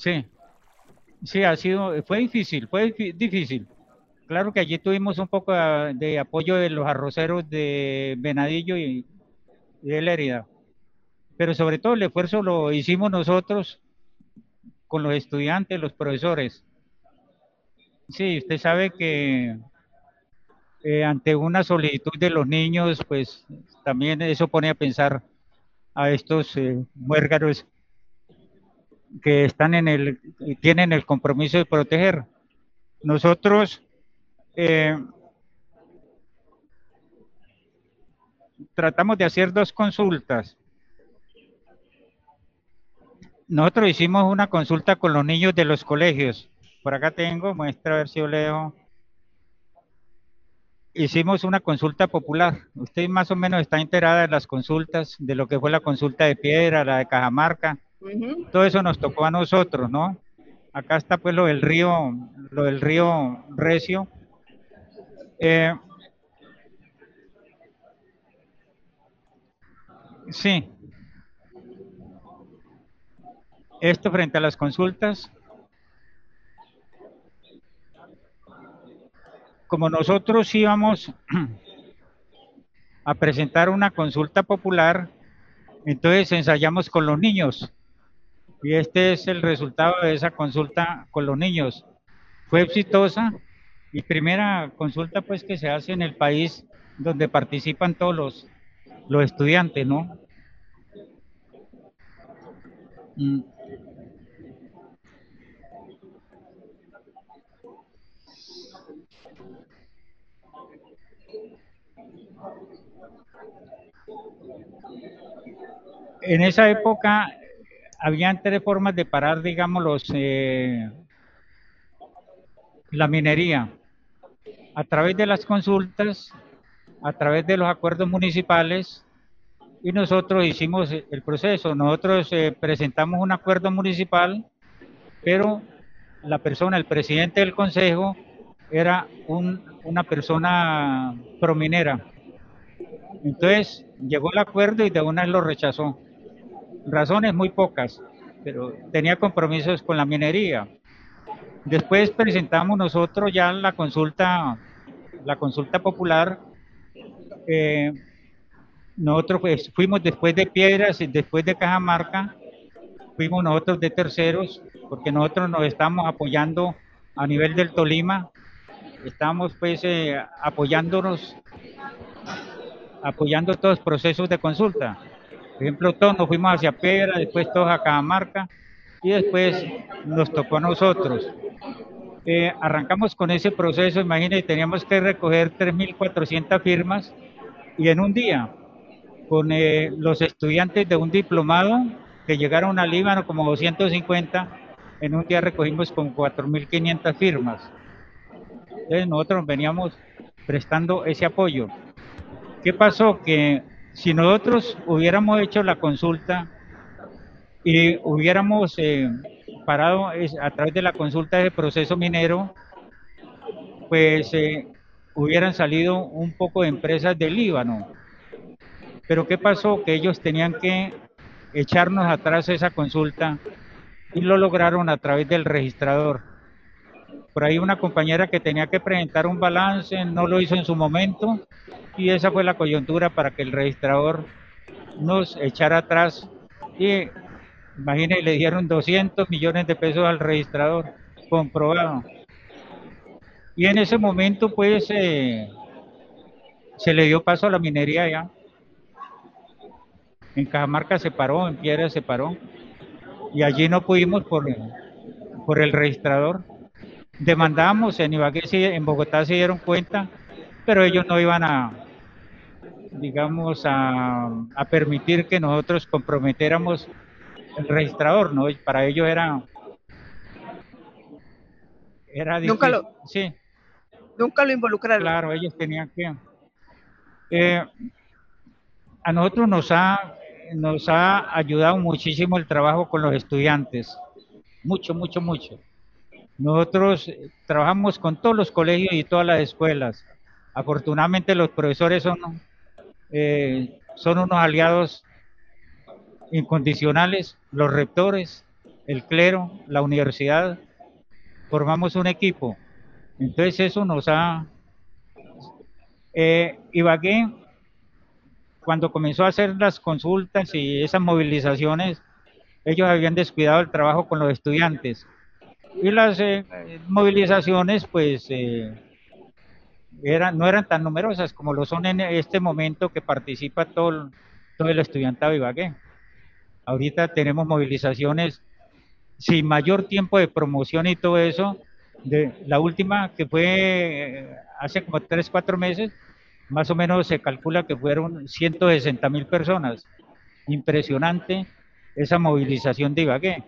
Sí, sí, ha sido, fue difícil, fue difí- difícil. Claro que allí tuvimos un poco de, apoyo de los arroceros de Venadillo y, de Lérida, pero sobre todo el esfuerzo lo hicimos nosotros con los estudiantes, los profesores. Sí, usted sabe que eh, ante una solicitud de los niños, pues también eso pone a pensar a estos eh, que están en el, tienen el compromiso de proteger. Nosotros eh, tratamos de hacer dos consultas. Nosotros hicimos una consulta con los niños de los colegios. Por acá tengo, muestra a ver si yo leo. Hicimos una consulta popular. Usted más o menos está enterada de las consultas, de lo que fue la consulta de Piedra, la de Cajamarca. Todo eso nos tocó a nosotros, ¿no? Acá está pues lo del río, lo del río Recio. Eh, sí. Esto frente a las consultas. Como nosotros íbamos a presentar una consulta popular, entonces ensayamos con los niños. Y este es el resultado de esa consulta con los niños. Fue exitosa y primera consulta pues que se hace en el país donde participan todos los, los estudiantes, ¿no? Mm. En esa época habían tres formas de parar, digamos, los, eh, la minería. A través de las consultas, a través de los acuerdos municipales, y nosotros hicimos el proceso. Nosotros eh, presentamos un acuerdo municipal, pero la persona, el presidente del consejo, era un- una persona prominera. Entonces llegó el acuerdo y de una vez lo rechazó. Razones muy pocas, pero tenía compromisos con la minería. Después presentamos nosotros ya la consulta, la consulta popular. eh, nosotros pues, fuimos después de Piedras y después de Cajamarca, fuimos nosotros de terceros, porque nosotros nos estamos apoyando a nivel del Tolima, estamos pues eh, apoyándonos, apoyando todos los procesos de consulta. Por ejemplo, todos nos fuimos hacia Piedra, después todos a Cajamarca y después nos tocó a nosotros. Eh, arrancamos con ese proceso, imagínense, teníamos que recoger 3.400 firmas y en un día, con eh, los estudiantes de un diplomado que llegaron a Líbano como 250, en un día recogimos con 4.500 firmas. Entonces nosotros veníamos prestando ese apoyo. ¿Qué pasó? Que si nosotros hubiéramos hecho la consulta y hubiéramos eh, parado a través de la consulta de proceso minero, pues eh, hubieran salido un poco de empresas del Líbano. Pero ¿qué pasó? Que ellos tenían que echarnos atrás esa consulta y lo lograron a través del registrador. Por ahí una compañera que tenía que presentar un balance no lo hizo en su momento y esa fue la coyuntura para que el registrador nos echara atrás y imagínense, le dieron 200 millones de pesos al registrador, comprobado. Y en ese momento pues eh, se le dio paso a la minería ya. En Cajamarca se paró, en Piedra se paró y allí no pudimos por, por el registrador. Demandamos, en Ibagué, en Bogotá se dieron cuenta pero ellos no iban a, digamos, a, a permitir que nosotros comprometiéramos el registrador, ¿no? Para ellos era... Era Nunca difícil. lo- Sí, Nunca lo involucraron. Claro, ellos tenían que... eh, a nosotros nos ha, nos ha ayudado muchísimo el trabajo con los estudiantes. Mucho, mucho, mucho. Nosotros eh, trabajamos con todos los colegios y todas las escuelas. Afortunadamente los profesores son, eh, son unos aliados incondicionales, los rectores, el clero, la universidad. Formamos un equipo. Entonces eso nos ha... Eh, Ibagué, cuando comenzó a hacer las consultas y esas movilizaciones, ellos habían descuidado el trabajo con los estudiantes. Y las eh, movilizaciones, pues, eh, eran, no eran tan numerosas como lo son en este momento que participa todo, el- todo el estudiantado de Ibagué. Ahorita tenemos movilizaciones sin mayor tiempo de promoción y todo eso. De, la última que fue eh, hace como tres, cuatro meses, más o menos se calcula que fueron 160 mil personas. Impresionante esa movilización de Ibagué.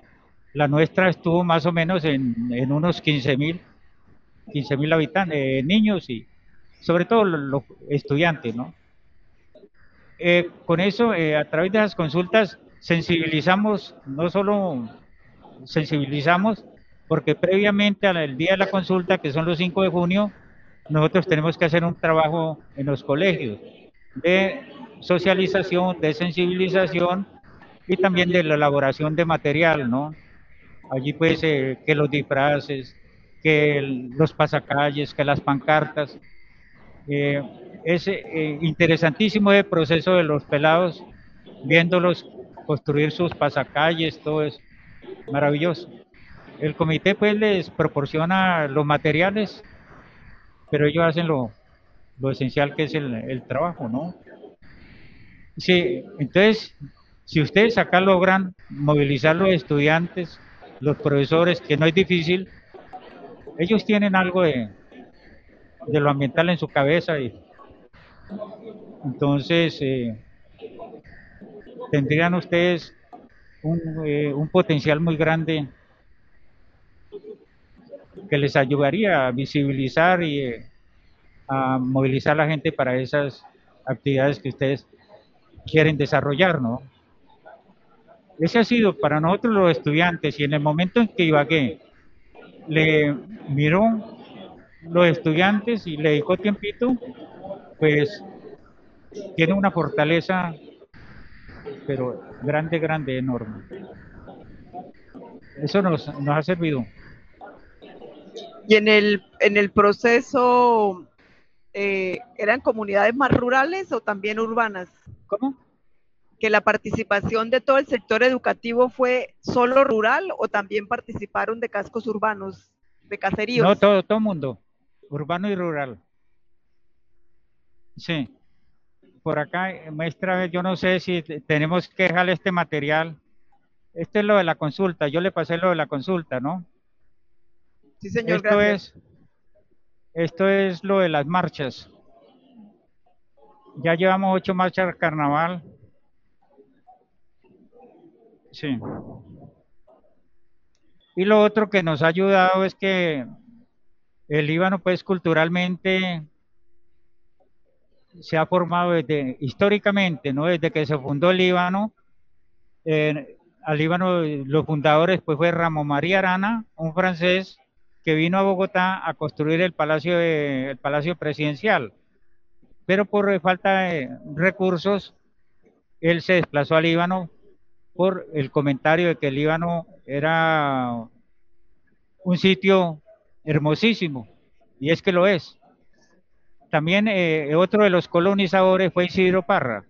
La nuestra estuvo más o menos en, unos 15 mil 15 mil habitantes, eh, niños y sobre todo los, estudiantes, ¿no? Eh, con eso, eh, a través de las consultas, sensibilizamos, no solo sensibilizamos, porque previamente al día de la consulta, que son los 5 de junio, nosotros tenemos que hacer un trabajo en los colegios de socialización, de sensibilización y también de la elaboración de material, ¿no? Allí pues eh, que los disfraces, que los pasacalles, que las pancartas. Eh, es eh, interesantísimo el proceso de los pelados, viéndolos construir sus pasacalles, todo eso. Maravilloso. El comité pues les proporciona los materiales, pero ellos hacen lo, lo esencial que es el, el trabajo, ¿no? Sí, entonces, si ustedes acá logran movilizar los estudiantes, los profesores, que no es difícil, ellos tienen algo de, lo ambiental en su cabeza y entonces eh, tendrían ustedes un, eh, un potencial muy grande que les ayudaría a visibilizar y eh, a movilizar a la gente para esas actividades que ustedes quieren desarrollar, ¿no? Ese ha sido para nosotros los estudiantes y en el momento en que Ibagué le miró los estudiantes y le dedicó tiempito, pues tiene una fortaleza, pero grande, grande, enorme. Eso nos, nos ha servido. Y en el, en el proceso, eh, ¿eran comunidades más rurales o también urbanas? ¿Cómo? Que la participación de todo el sector educativo fue solo rural o también participaron de cascos urbanos, de caseríos. No, todo, todo mundo, urbano y rural. Sí. Por acá, eh, maestra, yo no sé si te- tenemos que dejarle este material. Este es lo de la consulta, yo le pasé lo de la consulta, ¿no? sí, señor, esto gracias. es, esto es lo de las marchas. Ya llevamos ocho marchas al carnaval. Sí. Y lo otro que nos ha ayudado es que el Líbano, pues culturalmente se ha formado desde históricamente, ¿no? Desde que se fundó el Líbano, al Líbano los fundadores pues fue Ramón María Arana, un francés que vino a Bogotá a construir el palacio de- el palacio presidencial, pero por falta de recursos él se desplazó al Líbano por el comentario de que el Líbano era un sitio hermosísimo y es que lo es. También eh, otro de los colonizadores fue Isidro Parra.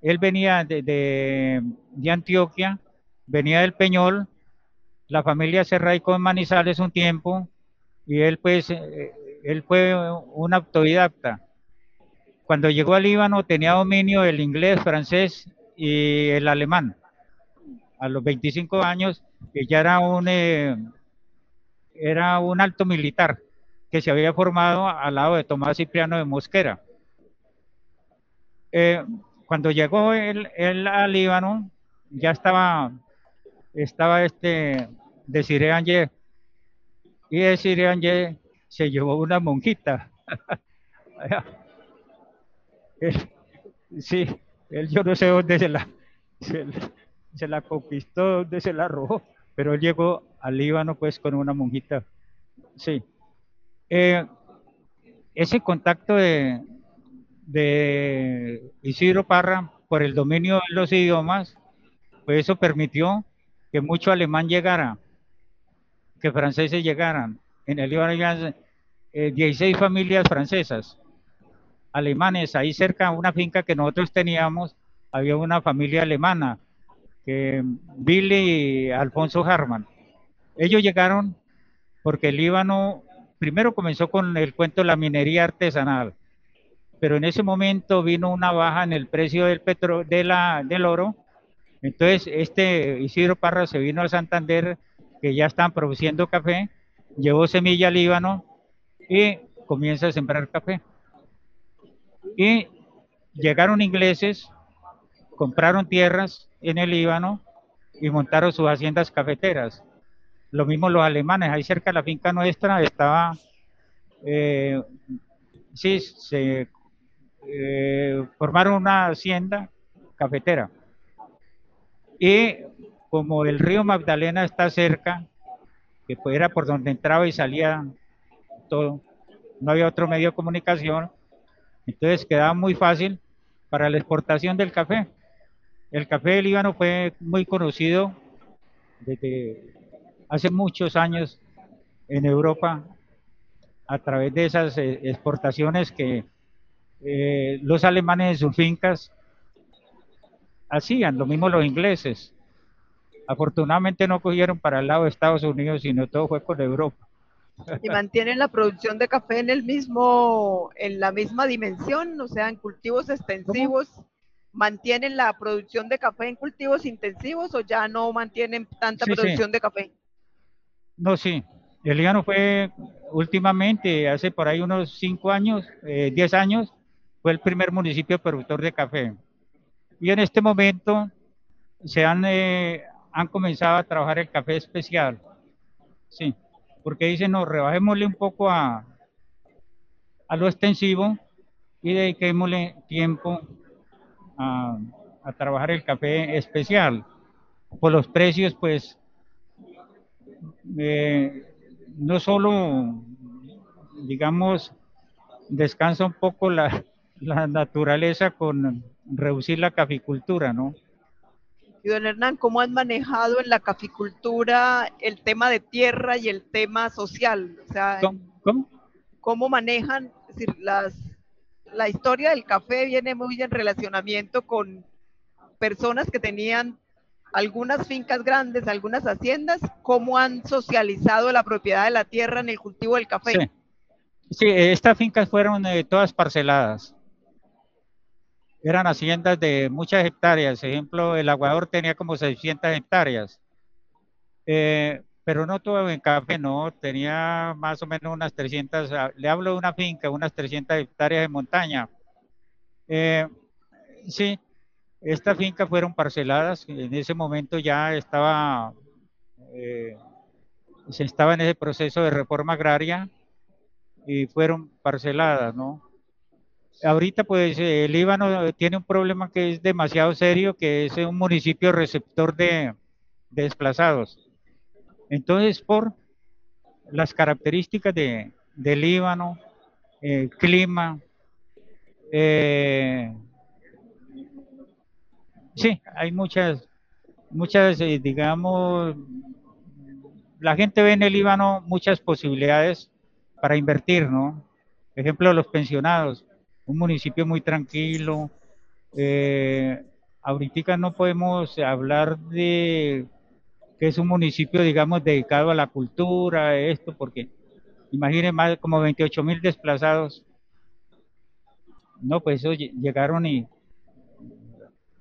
Él venía de, de- Antioquia, venía del Peñol, la familia se radicó en Manizales un tiempo y él pues, eh, él fue un autodidacta. Cuando llegó al Líbano tenía dominio del inglés, francés y el alemán. A los 25 años, que ya era un, eh, era un alto militar que se había formado al lado de Tomás Cipriano de Mosquera. Eh, cuando llegó él, al Líbano, ya estaba, estaba este Desiree Angé, y Desiree Angé se llevó una monjita. sí, él yo no sé dónde se la, la conquistó, dónde se la robó, pero él llegó al Líbano pues con una monjita. Sí. Eh, ese contacto de, de Isidro Parra por el dominio de los idiomas, pues eso permitió que mucho alemán llegara, que franceses llegaran. En el Líbano 16 eh, familias francesas, alemanes, ahí cerca una finca que nosotros teníamos, había una familia alemana, Billy y Alfonso Harman. Ellos llegaron porque el Líbano primero comenzó con el cuento de la minería artesanal, pero en ese momento vino una baja en el precio del, petro, de la, del oro. Entonces, este Isidro Parra se vino a Santander, que ya están produciendo café, llevó semilla al Líbano y comienza a sembrar café. Y llegaron ingleses, compraron tierras en el Líbano y montaron sus haciendas cafeteras. Lo mismo los alemanes, ahí cerca de la finca nuestra estaba, eh, sí, se eh, formaron una hacienda cafetera. Y como el río Magdalena está cerca, que pues era por donde entraba y salía todo, no había otro medio de comunicación, entonces quedaba muy fácil para la exportación del café. El café del Líbano fue muy conocido desde hace muchos años en Europa a través de esas eh, exportaciones que eh, los alemanes en sus fincas hacían, lo mismo los ingleses. Afortunadamente no cogieron para el lado de Estados Unidos, sino todo fue con Europa. Y mantienen la producción de café en el mismo, en la misma dimensión, o sea, en cultivos extensivos. ¿Mantienen la producción de café en cultivos intensivos o ya no mantienen tanta producción de café? No, sí. El Líbano fue últimamente, hace por ahí unos 5 años, 10 eh, años, fue el primer municipio productor de café. Y en este momento se han, eh, han comenzado a trabajar el café especial. Sí, porque dicen, no, rebajémosle un poco a, a lo extensivo y dediquémosle tiempo a, a trabajar el café especial. Por los precios, pues eh, no solo, digamos, descansa un poco la, naturaleza con reducir la caficultura, ¿no? Y don Hernán, ¿cómo han manejado en la caficultura el tema de tierra y el tema social? O sea, ¿Cómo? ¿Cómo manejan? decir, las, la historia del café viene muy en relacionamiento con personas que tenían algunas fincas grandes, algunas haciendas, cómo han socializado la propiedad de la tierra en el cultivo del café. Sí, estas fincas fueron eh, todas parceladas. Eran haciendas de muchas hectáreas. Ejemplo, el aguador tenía como 600 hectáreas. Eh, pero no todo en café, no. Tenía más o menos unas 300, ah, le hablo de una finca, unas 300 hectáreas de montaña. Eh, sí, estas fincas fueron parceladas, en ese momento ya estaba, eh, se estaba en ese proceso de reforma agraria y fueron parceladas, ¿no? Ahorita pues el Líbano tiene un problema que es demasiado serio, que es un municipio receptor de, desplazados. Entonces, por las características de, del Líbano, el clima, eh, Sí, hay muchas, muchas, eh, digamos, la gente ve en el Líbano muchas posibilidades para invertir, ¿no? Ejemplo, los pensionados, un municipio muy tranquilo. Eh, ahorita no podemos hablar de que es un municipio, digamos, dedicado a la cultura, esto, porque imaginen más como 28 mil desplazados. No, pues eso llegaron y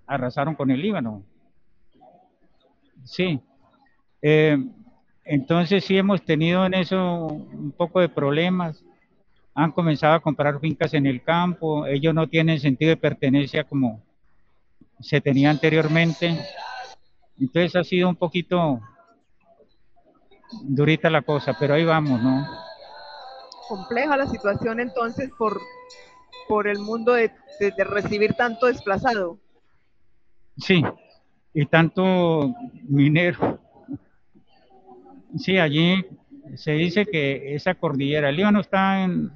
arrasaron con el Líbano. Sí. Eh, Entonces sí hemos tenido en eso un poco de problemas. Han comenzado a comprar fincas en el campo, ellos no tienen sentido de pertenencia como se tenía anteriormente. Entonces ha sido un poquito durita la cosa, pero ahí vamos, ¿no? Compleja la situación entonces por, por el mundo de, de recibir tanto desplazado. Sí, y tanto minero. Sí, allí se dice que esa cordillera, el Líbano está en,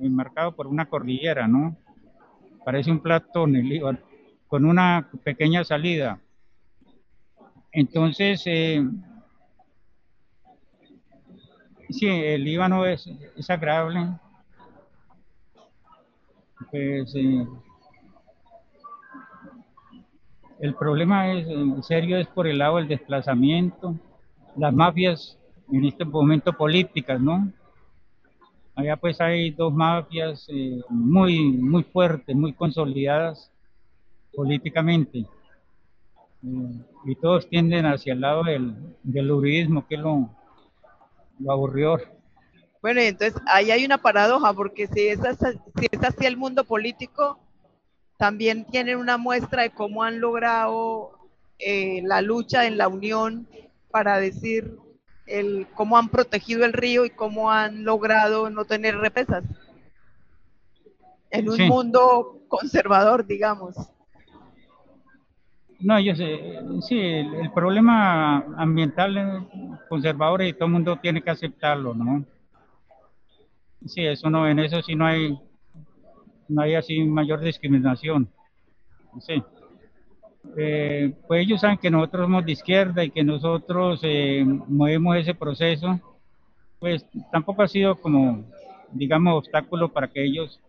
enmarcado por una cordillera, ¿no? Parece un plato en el Líbano, con una pequeña salida. Entonces, eh, sí, el Líbano es, es agradable. Pues, eh, el problema es, en serio es por el lado del desplazamiento, las mafias en este momento políticas, ¿no? Allá pues hay dos mafias eh, muy, muy fuertes, muy consolidadas políticamente. Y todos tienden hacia el lado del, del uribismo, que es lo, lo aburrió. Bueno, entonces ahí hay una paradoja, porque si es, si es así el mundo político, también tienen una muestra de cómo han logrado eh, la lucha en la unión para decir el, cómo han protegido el río y cómo han logrado no tener represas en un mundo conservador, digamos. No, yo sé, sí, el, problema ambiental conservador y todo el mundo tiene que aceptarlo, ¿no? Sí, eso no, en eso sí no hay, no hay así mayor discriminación. Sí. Eh, pues ellos saben que nosotros somos de izquierda y que nosotros eh, movemos ese proceso, pues tampoco ha sido como, digamos, obstáculo para que ellos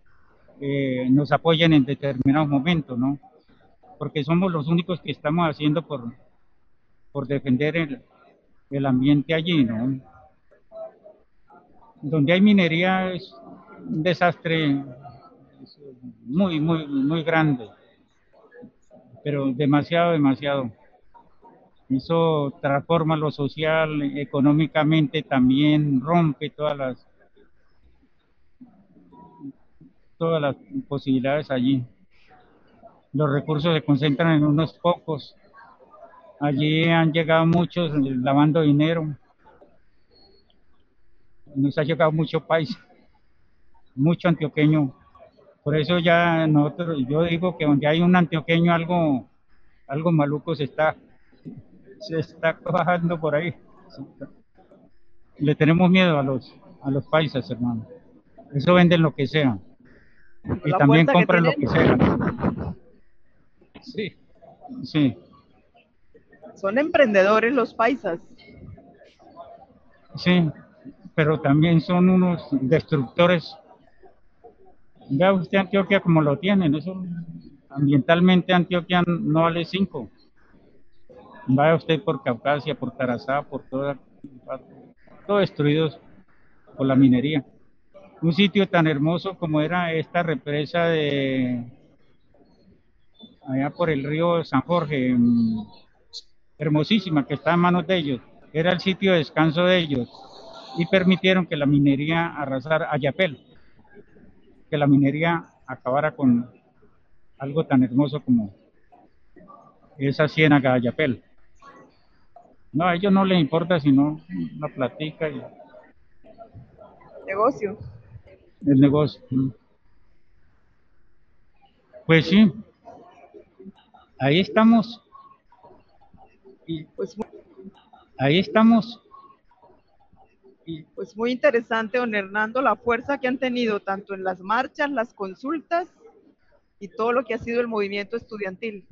eh, nos apoyen en determinados momentos, ¿no? Porque somos los únicos que estamos haciendo por, por defender el, el ambiente allí, ¿no? Donde hay minería es un desastre muy, muy, muy grande pero demasiado, demasiado. Eso transforma lo social, económicamente también rompe todas las todas las posibilidades allí. Los recursos se concentran en unos pocos. Allí han llegado muchos lavando dinero. Nos ha llegado mucho país, mucho antioqueño por eso ya nosotros, yo digo que donde hay un antioqueño algo, algo maluco se está, se está bajando por ahí. Le tenemos miedo a los, a los paisas, hermano. Eso venden lo que sea. Y también compran lo que sea. Sí, sí. Son emprendedores los paisas. Sí, pero también son unos destructores Vea usted Antioquia como lo tienen, eso ambientalmente Antioquia no vale cinco. Vaya usted por Caucasia, por Tarazá, por toda, todo destruidos por la minería. Un sitio tan hermoso como era esta represa de allá por el río San Jorge, hermosísima, que está en manos de ellos. Era el sitio de descanso de ellos y permitieron que la minería arrasara Ayapel que la minería acabara con algo tan hermoso como esa ciénaga de Ayapel. No, a ellos no les importa sino la platica y... Negocio. El negocio. Pues sí, ahí estamos. Y pues ahí estamos pues muy interesante, don Hernando, la fuerza que han tenido tanto en las marchas, las consultas y todo lo que ha sido el movimiento estudiantil.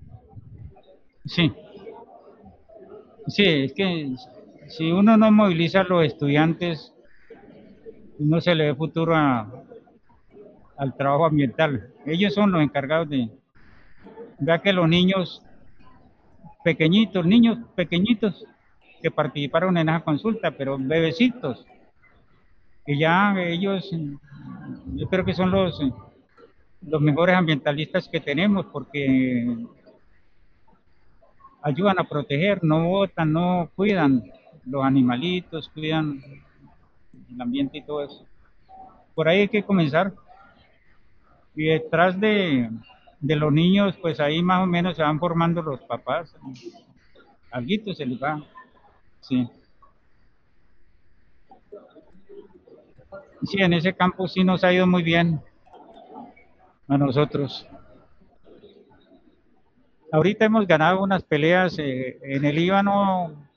Sí. Sí, es que si uno no moviliza a los estudiantes, no se le ve futuro al trabajo ambiental. Ellos son los encargados de... Vea que los niños pequeñitos, niños pequeñitos, que participaron en esa consulta, pero bebecitos. Y ya ellos, yo creo que son los, los mejores ambientalistas que tenemos porque ayudan a proteger, no votan, no cuidan, los animalitos, cuidan el ambiente y todo eso. Por ahí hay que comenzar. Y detrás de, de los niños, pues ahí más o menos se van formando los papás. Alguito se les va. Sí. Sí, en ese campo sí nos ha ido muy bien a nosotros. Ahorita hemos ganado unas peleas eh, en el Líbano,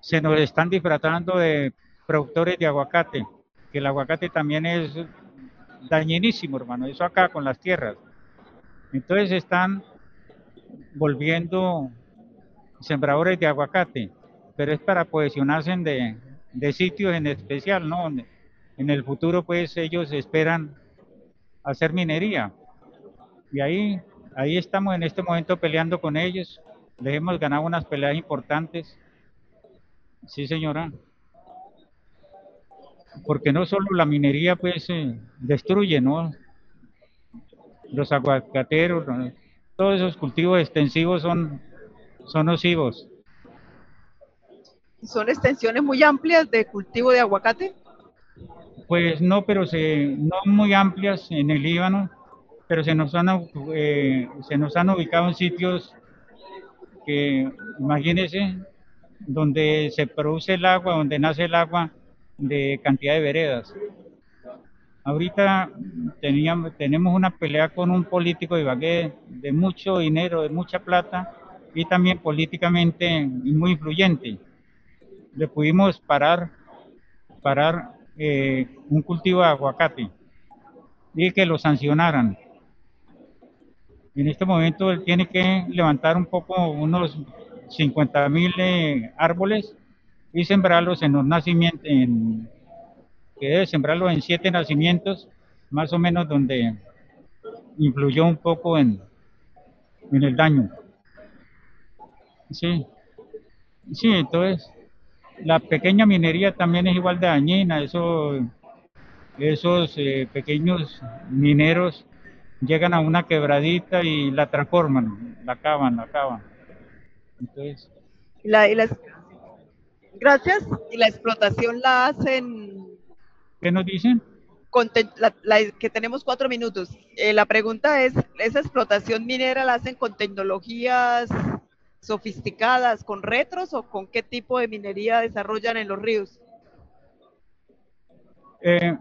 se nos están disfrazando de productores de aguacate, que el aguacate también es dañinísimo, hermano, eso acá con las tierras. Entonces están volviendo sembradores de aguacate, pero es para posicionarse de, de sitios en especial, ¿no? En el futuro, pues ellos esperan hacer minería. Y ahí, ahí estamos en este momento peleando con ellos. Les hemos ganado unas peleas importantes. Sí, señora. Porque no solo la minería, pues, eh, destruye, ¿no? Los aguacateros, todos esos cultivos extensivos son, son nocivos. ¿Son extensiones muy amplias de cultivo de aguacate? Pues no, pero se, no muy amplias en el Líbano, pero se nos han, eh, se nos han ubicado en sitios que, imagínense, donde se produce el agua, donde nace el agua de cantidad de veredas. Ahorita teníamos, tenemos una pelea con un político de Ibagué de mucho dinero, de mucha plata y también políticamente muy influyente. Le pudimos parar, parar eh, un cultivo de aguacate y que lo sancionaran. En este momento él tiene que levantar un poco, unos 50 mil eh, árboles y sembrarlos en los nacimientos, en, que debe sembrarlos en siete nacimientos, más o menos donde influyó un poco en, el daño. Sí, sí, entonces la pequeña minería también es igual de dañina, eso, esos eh, pequeños mineros llegan a una quebradita y la transforman, la acaban, la acaban. Entonces, la, gracias, y la explotación la hacen... ¿Qué nos dicen? que tenemos cuatro minutos. Eh, la pregunta es, ¿esa explotación minera la hacen con tecnologías sofisticadas con retros o con qué tipo de minería desarrollan en los ríos? Eh,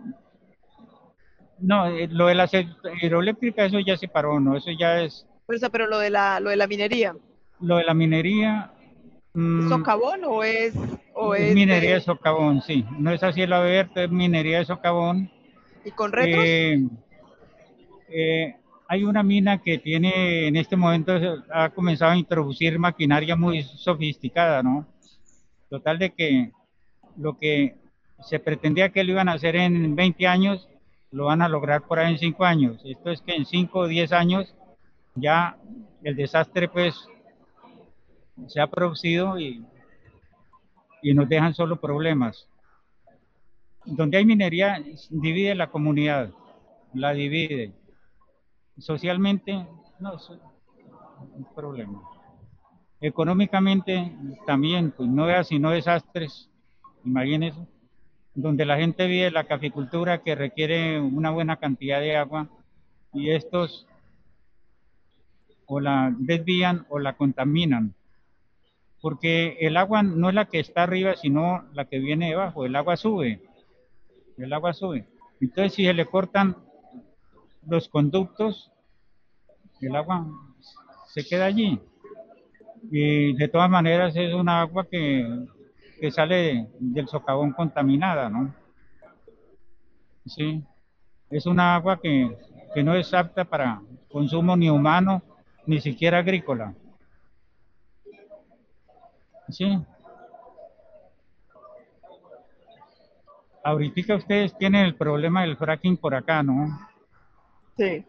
no, eh, lo de la hidroeléctrica eso ya se paró, ¿no? Eso ya es... Pero, pero lo de la, lo de la minería. Lo de la minería... Mm, ¿Socavón o es...? O es minería de... socavón, sí. No es así el abierto, es minería de socavón. ¿Y con retros? Eh, eh hay una mina que tiene, en este momento ha comenzado a introducir maquinaria muy sofisticada, ¿no? Total de que lo que se pretendía que lo iban a hacer en 20 años, lo van a lograr por ahí en 5 años. Esto es que en 5 o 10 años ya el desastre pues se ha producido y, y nos dejan solo problemas. Donde hay minería, divide la comunidad, la divide socialmente no es un problema. Económicamente también, pues no vea sino desastres, imagínense, donde la gente vive la caficultura que requiere una buena cantidad de agua y estos o la desvían o la contaminan. Porque el agua no es la que está arriba, sino la que viene debajo. El agua sube. El agua sube. Entonces, si se le cortan los conductos, el agua se queda allí. Y de todas maneras es una agua que, que sale del socavón contaminada, ¿no? Sí, es una agua que, que no es apta para consumo ni humano, ni siquiera agrícola. Sí. Ahorita ustedes tienen el problema del fracking por acá, ¿no? Sí.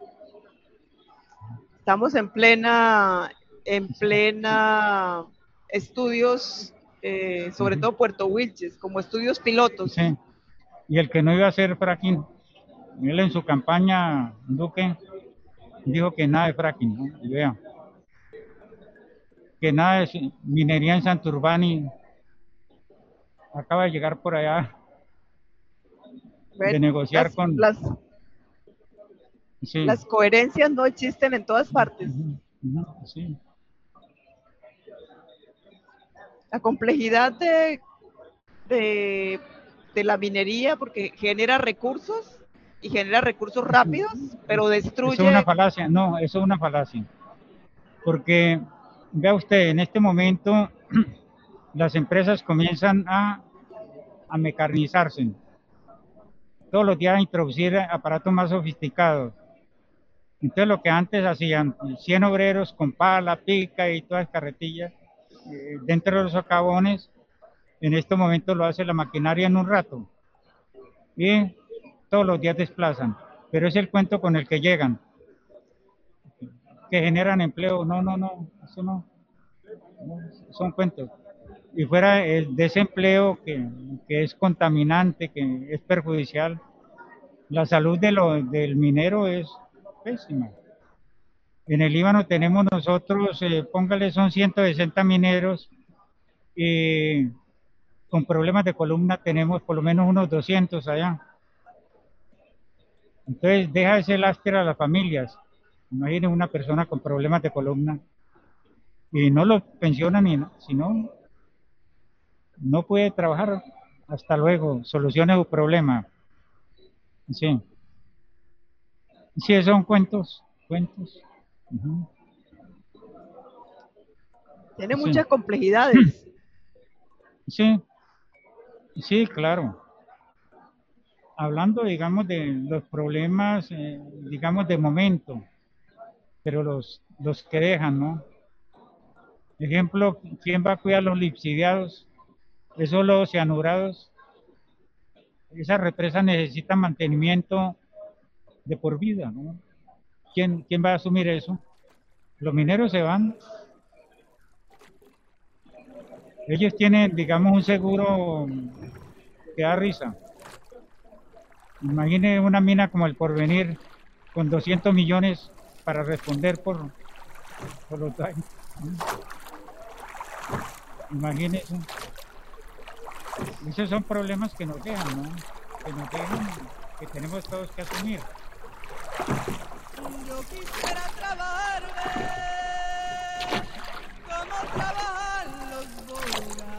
Estamos en plena, en plena estudios, eh, sobre todo Puerto Wilches, como estudios pilotos. Sí. Y el que no iba a hacer fracking, él en su campaña, Duque, dijo que nada de fracking, ¿no? Y vea, que nada de minería en Santurbani, acaba de llegar por allá de negociar con... Las, las coherencias no existen en todas partes. Sí. La complejidad de, de, de la minería, porque genera recursos y genera recursos rápidos, pero destruye... Eso es una falacia, no, eso es una falacia. Porque, vea usted, en este momento las empresas comienzan a, mecanizarse. Todos los días a introducir aparatos más sofisticados. Entonces lo que antes hacían 100 obreros con pala, pica y todas las carretillas eh, dentro de los socavones, en este momento lo hace la maquinaria en un rato. Y todos los días desplazan, pero es el cuento con el que llegan, generan empleo. No, no, no, eso no, son cuentos. Y fuera el desempleo que, que es contaminante, que es perjudicial, la salud de lo, del minero es pésima. En el Líbano tenemos nosotros, eh, póngale, son 160 mineros y con problemas de columna tenemos por lo menos unos 200 allá. Entonces deja ese lastre a las familias. Imaginen una persona con problemas de columna y no lo pensionan ni si no, no puede trabajar. Hasta luego, solucione su problema. Sí. Sí, son cuentos, cuentos. Tiene muchas complejidades. Sí, sí, claro hablando, digamos, de los problemas, eh, digamos, de momento, pero los, los que dejan, ¿no? Ejemplo, ¿quién va a cuidar los lipsidiados? Esos los cianurados. Esa represa necesita mantenimiento de por vida, ¿no? ¿Quién, ¿Quién va a asumir eso? Los mineros se van. Ellos tienen, digamos, un seguro que da risa Imagine una mina como el Porvenir con 200 millones para responder por, por los daños. Imagínense. Esos son problemas que nos dejan, ¿no? Que nos dejan, que tenemos todos que asumir. Yo quisiera trabajar como trabajan los bolas.